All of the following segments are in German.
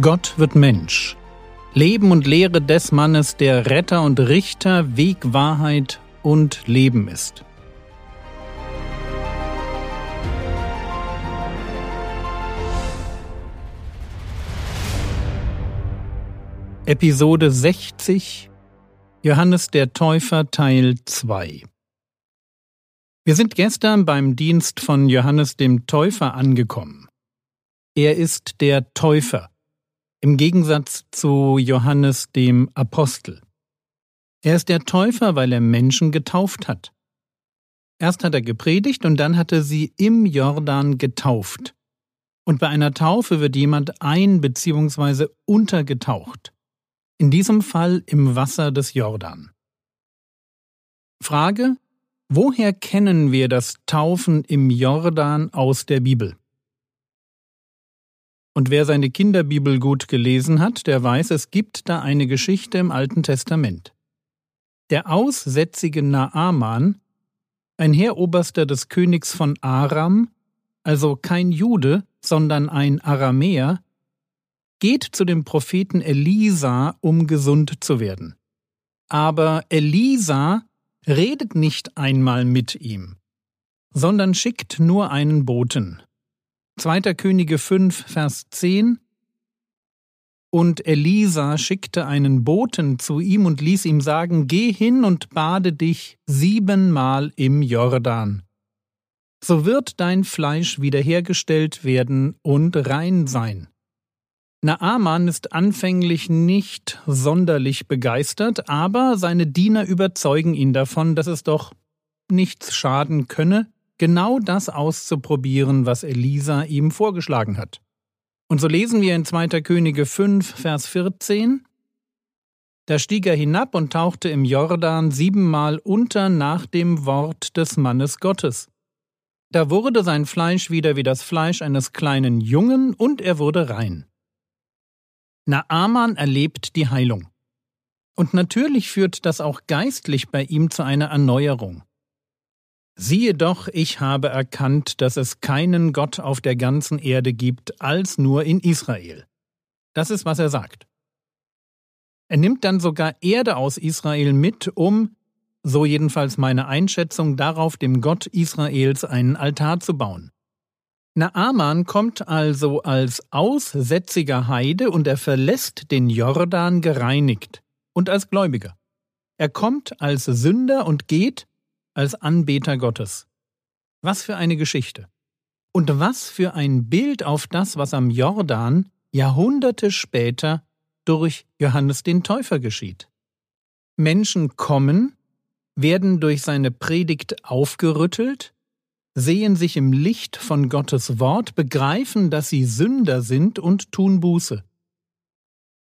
Gott wird Mensch. Leben und Lehre des Mannes, der Retter und Richter, Weg, Wahrheit und Leben ist. Episode 60 Johannes der Täufer Teil 2 Wir sind gestern beim Dienst von Johannes dem Täufer angekommen. Er ist der Täufer, im Gegensatz zu Johannes dem Apostel. Er ist der Täufer, weil er Menschen getauft hat. Erst hat er gepredigt und dann hat er sie im Jordan getauft. Und bei einer Taufe wird jemand ein- bzw. untergetaucht. In diesem Fall im Wasser des Jordan. Frage: Woher kennen wir das Taufen im Jordan aus der Bibel? Und wer seine Kinderbibel gut gelesen hat, der weiß, es gibt da eine Geschichte im Alten Testament. Der aussätzige Naaman, ein Heeroberster des Königs von Aram, also kein Jude, sondern ein Aramäer, geht zu dem Propheten Elisa, um gesund zu werden. Aber Elisa redet nicht einmal mit ihm, sondern schickt nur einen Boten. 2. Könige 5, Vers 10 Und Elisa schickte einen Boten zu ihm und ließ ihm sagen, Geh hin und bade dich siebenmal im Jordan. So wird dein Fleisch wiederhergestellt werden und rein sein. Naaman ist anfänglich nicht sonderlich begeistert, aber seine Diener überzeugen ihn davon, dass es doch nichts schaden könne, genau das auszuprobieren, was Elisa ihm vorgeschlagen hat. Und so lesen wir in 2. Könige 5, Vers 14. Da stieg er hinab und tauchte im Jordan siebenmal unter nach dem Wort des Mannes Gottes. Da wurde sein Fleisch wieder wie das Fleisch eines kleinen Jungen und er wurde rein. Naaman erlebt die Heilung. Und natürlich führt das auch geistlich bei ihm zu einer Erneuerung. Siehe doch, ich habe erkannt, dass es keinen Gott auf der ganzen Erde gibt, als nur in Israel. Das ist, was er sagt. Er nimmt dann sogar Erde aus Israel mit, um, so jedenfalls meine Einschätzung, darauf dem Gott Israels einen Altar zu bauen. Naaman kommt also als aussätziger Heide und er verlässt den Jordan gereinigt und als Gläubiger. Er kommt als Sünder und geht, als Anbeter Gottes. Was für eine Geschichte. Und was für ein Bild auf das, was am Jordan Jahrhunderte später durch Johannes den Täufer geschieht. Menschen kommen, werden durch seine Predigt aufgerüttelt, sehen sich im Licht von Gottes Wort, begreifen, dass sie Sünder sind und tun Buße.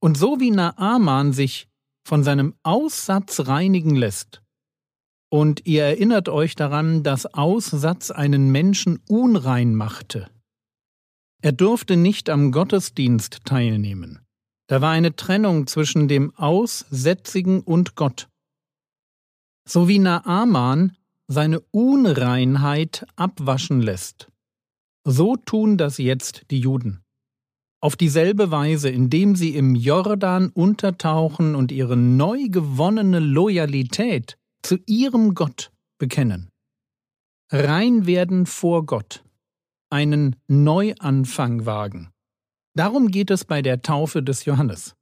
Und so wie Naaman sich von seinem Aussatz reinigen lässt, und ihr erinnert euch daran, dass Aussatz einen Menschen unrein machte. Er durfte nicht am Gottesdienst teilnehmen. Da war eine Trennung zwischen dem Aussätzigen und Gott. So wie Naaman seine Unreinheit abwaschen lässt. So tun das jetzt die Juden. Auf dieselbe Weise, indem sie im Jordan untertauchen und ihre neu gewonnene Loyalität zu ihrem Gott bekennen. Rein werden vor Gott, einen Neuanfang wagen. Darum geht es bei der Taufe des Johannes.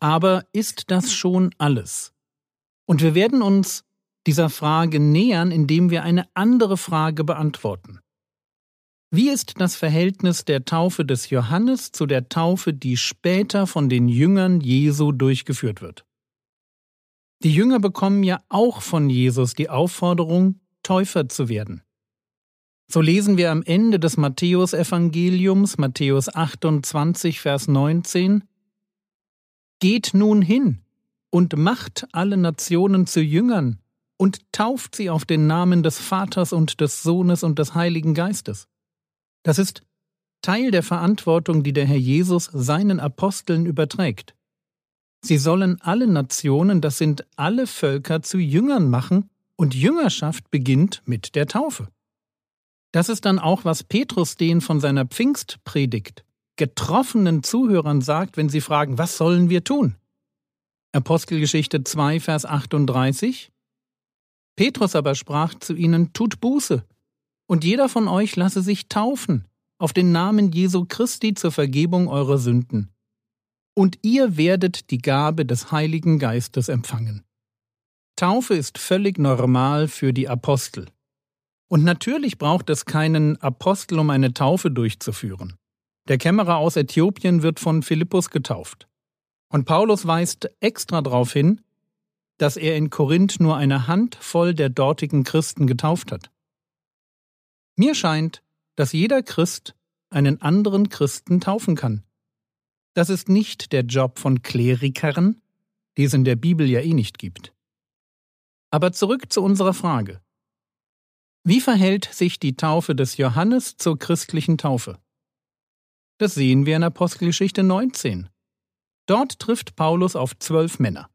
Aber ist das schon alles? Und wir werden uns dieser Frage nähern, indem wir eine andere Frage beantworten. Wie ist das Verhältnis der Taufe des Johannes zu der Taufe, die später von den Jüngern Jesu durchgeführt wird? Die Jünger bekommen ja auch von Jesus die Aufforderung, Täufer zu werden. So lesen wir am Ende des Matthäusevangeliums, Matthäus 28, Vers 19, Geht nun hin und macht alle Nationen zu Jüngern und tauft sie auf den Namen des Vaters und des Sohnes und des Heiligen Geistes. Das ist Teil der Verantwortung, die der Herr Jesus seinen Aposteln überträgt. Sie sollen alle Nationen, das sind alle Völker, zu Jüngern machen, und Jüngerschaft beginnt mit der Taufe. Das ist dann auch, was Petrus den von seiner Pfingstpredigt getroffenen Zuhörern sagt, wenn sie fragen, was sollen wir tun? Apostelgeschichte 2, Vers 38 Petrus aber sprach zu ihnen, tut Buße, und jeder von euch lasse sich taufen, auf den Namen Jesu Christi zur Vergebung eurer Sünden. Und ihr werdet die Gabe des Heiligen Geistes empfangen. Taufe ist völlig normal für die Apostel. Und natürlich braucht es keinen Apostel, um eine Taufe durchzuführen. Der Kämmerer aus Äthiopien wird von Philippus getauft. Und Paulus weist extra darauf hin, dass er in Korinth nur eine Handvoll der dortigen Christen getauft hat. Mir scheint, dass jeder Christ einen anderen Christen taufen kann. Das ist nicht der Job von Klerikern, die es in der Bibel ja eh nicht gibt. Aber zurück zu unserer Frage. Wie verhält sich die Taufe des Johannes zur christlichen Taufe? Das sehen wir in Apostelgeschichte 19. Dort trifft Paulus auf zwölf Männer.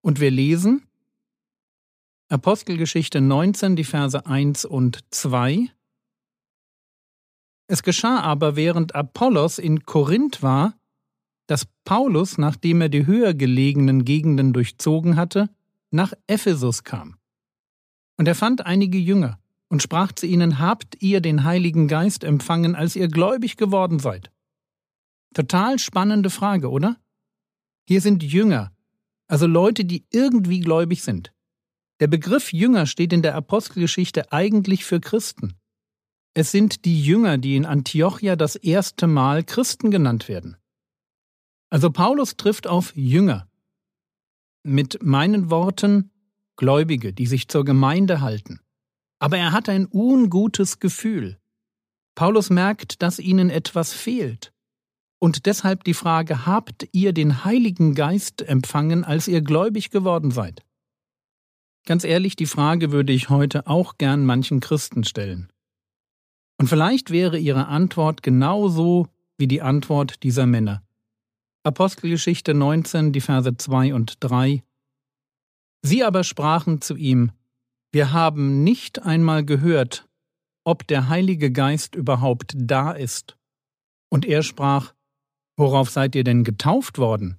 Und wir lesen Apostelgeschichte 19, die Verse 1 und 2. Es geschah aber, während Apollos in Korinth war, dass Paulus, nachdem er die höher gelegenen Gegenden durchzogen hatte, nach Ephesus kam. Und er fand einige Jünger und sprach zu ihnen, Habt ihr den Heiligen Geist empfangen, als ihr gläubig geworden seid? Total spannende Frage, oder? Hier sind Jünger, also Leute, die irgendwie gläubig sind. Der Begriff Jünger steht in der Apostelgeschichte eigentlich für Christen. Es sind die Jünger, die in Antiochia das erste Mal Christen genannt werden. Also Paulus trifft auf Jünger. Mit meinen Worten Gläubige, die sich zur Gemeinde halten. Aber er hat ein ungutes Gefühl. Paulus merkt, dass ihnen etwas fehlt. Und deshalb die Frage, habt ihr den Heiligen Geist empfangen, als ihr gläubig geworden seid? Ganz ehrlich, die Frage würde ich heute auch gern manchen Christen stellen. Und vielleicht wäre ihre Antwort genauso wie die Antwort dieser Männer. Apostelgeschichte 19, die Verse 2 und 3. Sie aber sprachen zu ihm, wir haben nicht einmal gehört, ob der Heilige Geist überhaupt da ist. Und er sprach, Worauf seid ihr denn getauft worden?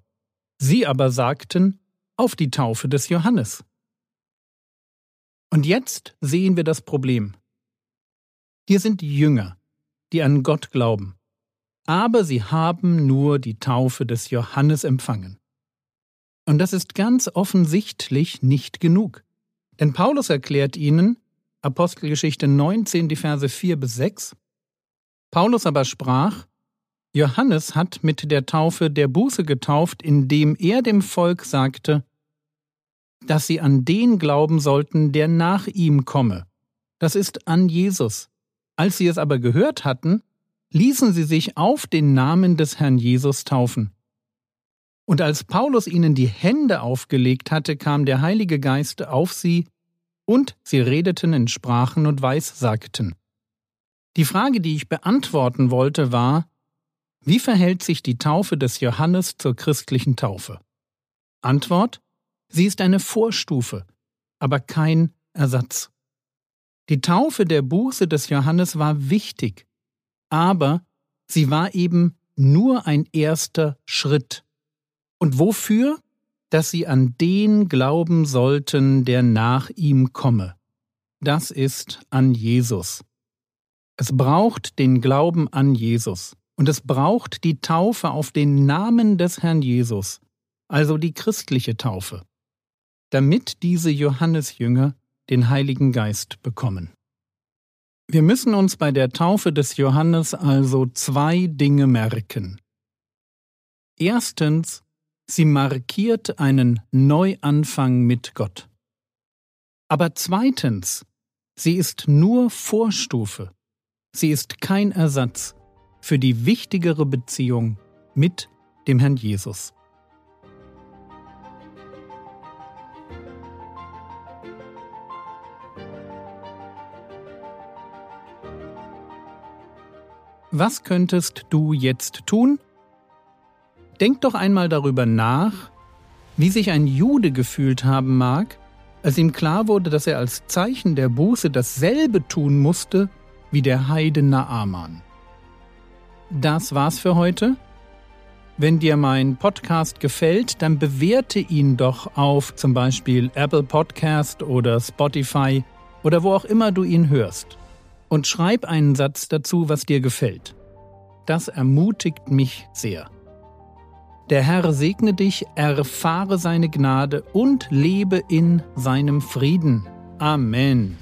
Sie aber sagten, auf die Taufe des Johannes. Und jetzt sehen wir das Problem. Hier sind Jünger, die an Gott glauben, aber sie haben nur die Taufe des Johannes empfangen. Und das ist ganz offensichtlich nicht genug. Denn Paulus erklärt ihnen, Apostelgeschichte 19, die Verse 4 bis 6, Paulus aber sprach, Johannes hat mit der Taufe der Buße getauft, indem er dem Volk sagte, dass sie an den glauben sollten, der nach ihm komme. Das ist an Jesus. Als sie es aber gehört hatten, ließen sie sich auf den Namen des Herrn Jesus taufen. Und als Paulus ihnen die Hände aufgelegt hatte, kam der Heilige Geist auf sie, und sie redeten in Sprachen und Weissagten. Die Frage, die ich beantworten wollte, war, wie verhält sich die Taufe des Johannes zur christlichen Taufe? Antwort Sie ist eine Vorstufe, aber kein Ersatz. Die Taufe der Buße des Johannes war wichtig, aber sie war eben nur ein erster Schritt. Und wofür? Dass sie an den glauben sollten, der nach ihm komme. Das ist an Jesus. Es braucht den Glauben an Jesus. Und es braucht die Taufe auf den Namen des Herrn Jesus, also die christliche Taufe, damit diese Johannesjünger den Heiligen Geist bekommen. Wir müssen uns bei der Taufe des Johannes also zwei Dinge merken. Erstens, sie markiert einen Neuanfang mit Gott. Aber zweitens, sie ist nur Vorstufe, sie ist kein Ersatz für die wichtigere Beziehung mit dem Herrn Jesus. Was könntest du jetzt tun? Denk doch einmal darüber nach, wie sich ein Jude gefühlt haben mag, als ihm klar wurde, dass er als Zeichen der Buße dasselbe tun musste wie der Heide Naaman. das war's für heute. Wenn dir mein Podcast gefällt, dann bewerte ihn doch auf zum Beispiel Apple Podcast oder Spotify oder wo auch immer du ihn hörst. Und schreib einen Satz dazu, was dir gefällt. Das ermutigt mich sehr. Der Herr segne dich, erfahre seine Gnade und lebe in seinem Frieden. Amen.